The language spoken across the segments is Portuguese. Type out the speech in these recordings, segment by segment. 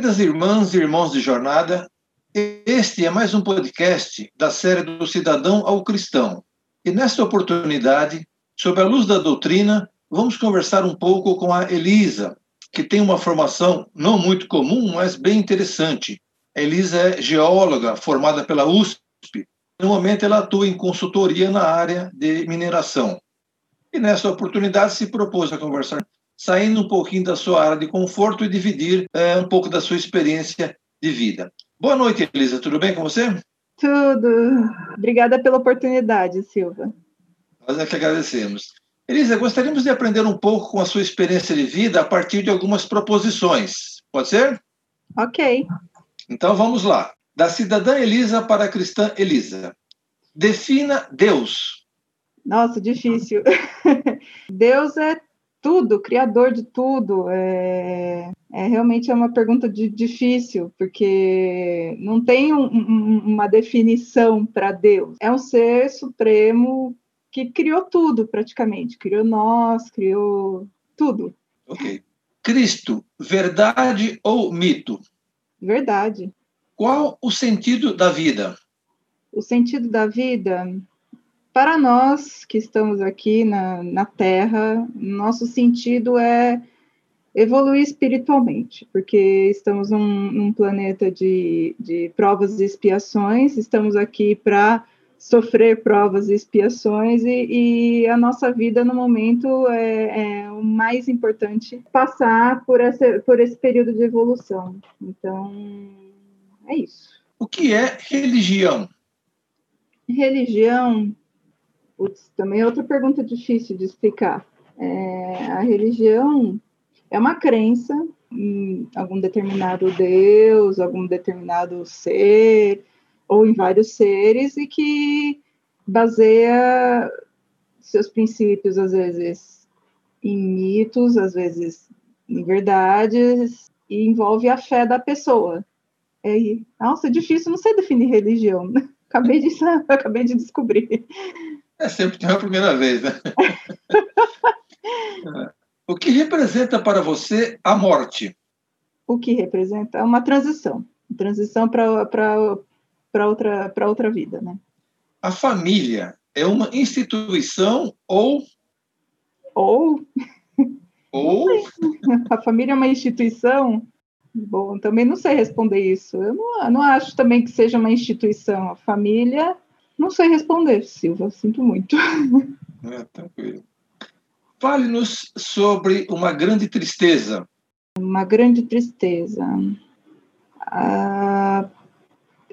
Queridas irmãs e irmãos de jornada, este é mais um podcast da série do Cidadão ao Cristão. E nesta oportunidade, sob a luz da doutrina, vamos conversar um pouco com a Elisa, que tem uma formação não muito comum, mas bem interessante. A Elisa é geóloga, formada pela USP. No momento, ela atua em consultoria na área de mineração. E nessa oportunidade se propôs a conversar, saindo um pouquinho da sua área de conforto e dividir é, um pouco da sua experiência de vida. Boa noite, Elisa. Tudo bem com você? Tudo. Obrigada pela oportunidade, Silva. Nós é que agradecemos. Elisa, gostaríamos de aprender um pouco com a sua experiência de vida a partir de algumas proposições. Pode ser? Ok. Então vamos lá. Da cidadã Elisa para a cristã Elisa. Defina Deus. Nossa, difícil. Deus é tudo, criador de tudo. É, é realmente é uma pergunta de, difícil, porque não tem um, um, uma definição para Deus. É um ser supremo que criou tudo praticamente, criou nós, criou tudo. Ok. Cristo, verdade ou mito? Verdade. Qual o sentido da vida? O sentido da vida, para nós que estamos aqui na, na Terra, nosso sentido é evoluir espiritualmente, porque estamos num, num planeta de, de provas e expiações, estamos aqui para sofrer provas e expiações e, e, a nossa vida no momento é, é, o mais importante passar por, essa, por esse período de evolução. Então, é isso. O que é religião? Religião, também é outra pergunta difícil de explicar. É, a religião é uma crença em algum determinado Deus, algum determinado ser, ou em vários seres e que baseia seus princípios, às vezes, em mitos, às vezes em verdades, e envolve a fé da pessoa. É, nossa, é difícil, não sei definir religião. Acabei de, acabei de descobrir. É sempre tem a primeira vez, né? o que representa para você a morte? O que representa? É uma transição. Transição para outra, outra vida, né? A família é uma instituição ou ou ou a família é uma instituição? Bom, também não sei responder isso. Eu não, eu não acho também que seja uma instituição. A família, não sei responder, Silva. Sinto muito. É, tranquilo. Fale-nos sobre uma grande tristeza. Uma grande tristeza. Ah,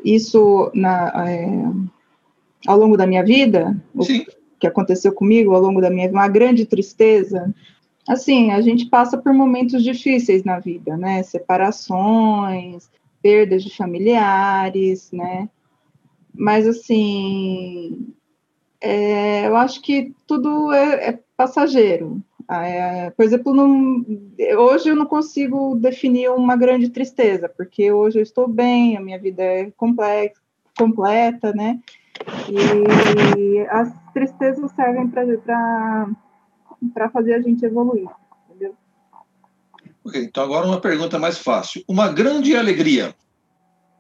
isso na, é, ao longo da minha vida, Sim. o que aconteceu comigo ao longo da minha vida, uma grande tristeza. Assim, a gente passa por momentos difíceis na vida, né? Separações, perdas de familiares, né? Mas, assim, é, eu acho que tudo é, é passageiro, é, por exemplo, não, hoje eu não consigo definir uma grande tristeza, porque hoje eu estou bem, a minha vida é complexa, completa, né? E as tristezas servem para fazer a gente evoluir, entendeu? Ok, então agora uma pergunta mais fácil. Uma grande alegria.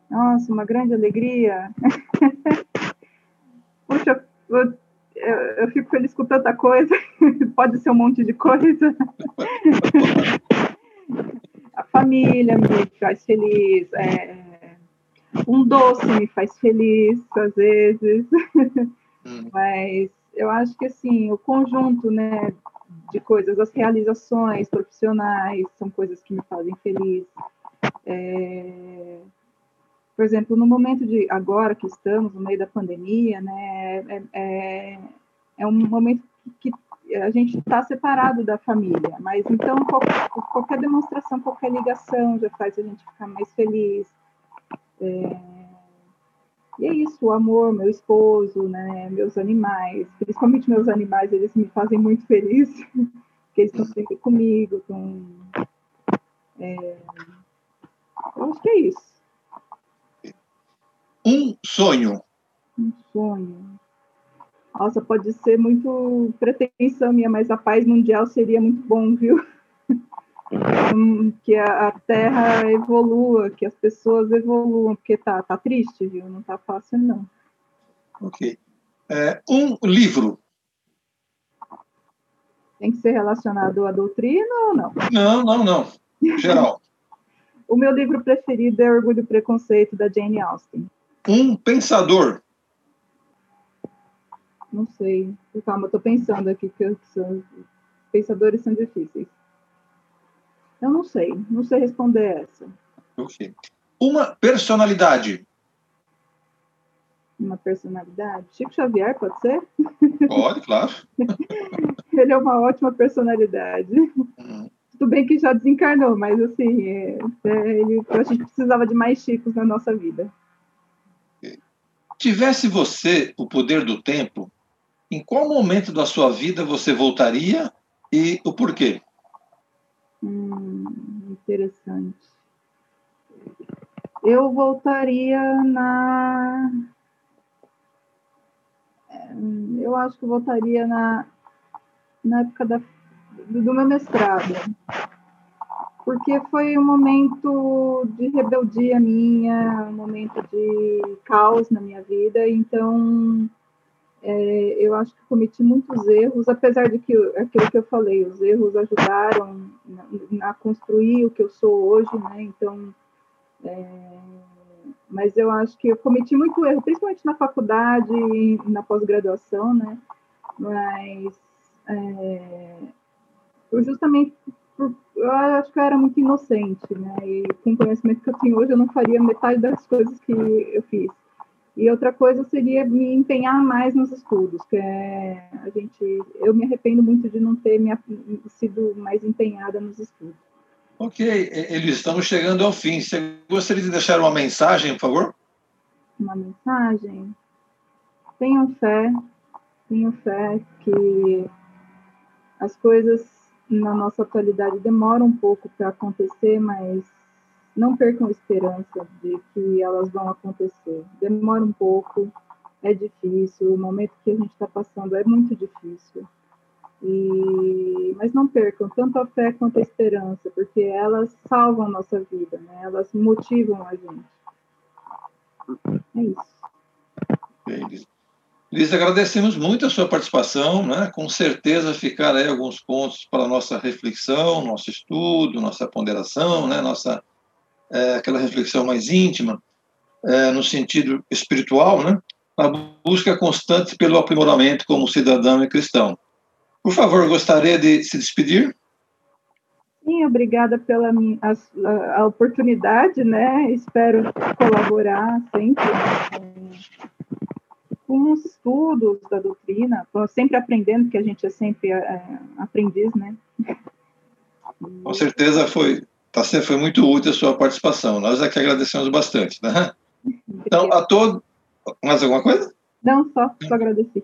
Nossa, uma grande alegria. Puxa, eu eu, eu fico feliz com tanta coisa, pode ser um monte de coisa. A família me faz feliz, é, um doce me faz feliz, às vezes, hum. mas eu acho que, assim, o conjunto, né, de coisas, as realizações profissionais são coisas que me fazem feliz. É, por exemplo, no momento de agora que estamos no meio da pandemia, né, é, é, é um momento que a gente está separado da família, mas então qualquer, qualquer, demonstração, qualquer ligação já faz a gente ficar mais feliz. É, e é isso, o amor, meu esposo, né, meus animais, principalmente meus animais, eles me fazem muito feliz, porque eles estão sempre comigo, estão... É, eu acho que é isso. Um sonho. Um sonho. Nossa, pode ser muito pretensão minha, mas a paz mundial seria muito bom, viu? que a, Terra evolua, que as pessoas evoluam, porque tá, tá triste, viu? Não tá fácil, não. Ok. É, um livro. Tem que ser relacionado à doutrina ou não? Não, não, não. Geral. o meu livro preferido é Orgulho e Preconceito, da Jane Austen. Um pensador. Não sei. Calma, estou pensando aqui que são... pensadores são difíceis. Eu não sei, não sei responder essa. Ok. Uma personalidade. Uma personalidade? Chico Xavier, pode ser? Pode, claro. Ele é uma ótima personalidade. Uhum. Tudo bem que já desencarnou, mas assim, é, é, ele, a gente precisava de mais Chicos na nossa vida. Tivesse você o poder do tempo, em qual momento da sua vida você voltaria e o porquê? Hum, interessante. Eu voltaria na. Eu acho que voltaria na, na época da, do meu mestrado. Porque foi um momento de rebeldia minha, um momento de caos na minha vida, então é, eu acho que cometi muitos erros, apesar de que aquilo que eu falei, os erros ajudaram a construir o que eu sou hoje, né? Então, é, mas eu acho que eu cometi muito erro, principalmente na faculdade na pós-graduação, né? Mas é, eu justamente eu acho que eu era muito inocente, né? E com o conhecimento que eu tenho hoje, eu não faria metade das coisas que eu fiz. E outra coisa seria me empenhar mais nos estudos, que é a gente, eu me arrependo muito de não ter me, sido mais empenhada nos estudos. Ok, eles estamos chegando ao fim. Você gostaria de deixar uma mensagem, por favor? Uma mensagem? Tenham fé, tenham fé que as coisas na nossa atualidade demoram um pouco para acontecer, mas não percam a esperança de que elas vão acontecer. Demora um pouco, é difícil, o momento que a gente está passando é muito difícil. E, mas não percam tanto a fé quanto a esperança, porque elas salvam nossa vida, né? elas motivam a gente. É isso. Liz, agradecemos muito a sua participação, né? com certeza ficaram aí alguns pontos para nossa reflexão, nosso estudo, nossa ponderação, né? nossa é, aquela reflexão mais íntima, é, no sentido espiritual, né? a busca constante pelo aprimoramento como cidadão e cristão. Por favor, gostaria de se despedir? Sim, obrigada pela a, a oportunidade, né? Espero colaborar sempre com os estudos da doutrina, sempre aprendendo, que a gente é sempre é, aprendiz, né? Com certeza foi Tá foi muito útil a sua participação. Nós aqui agradecemos bastante. Né? Então, a todos. Mais alguma coisa? Não, só, só agradecer.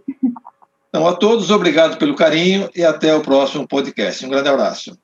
Então, a todos, obrigado pelo carinho e até o próximo podcast. Um grande abraço.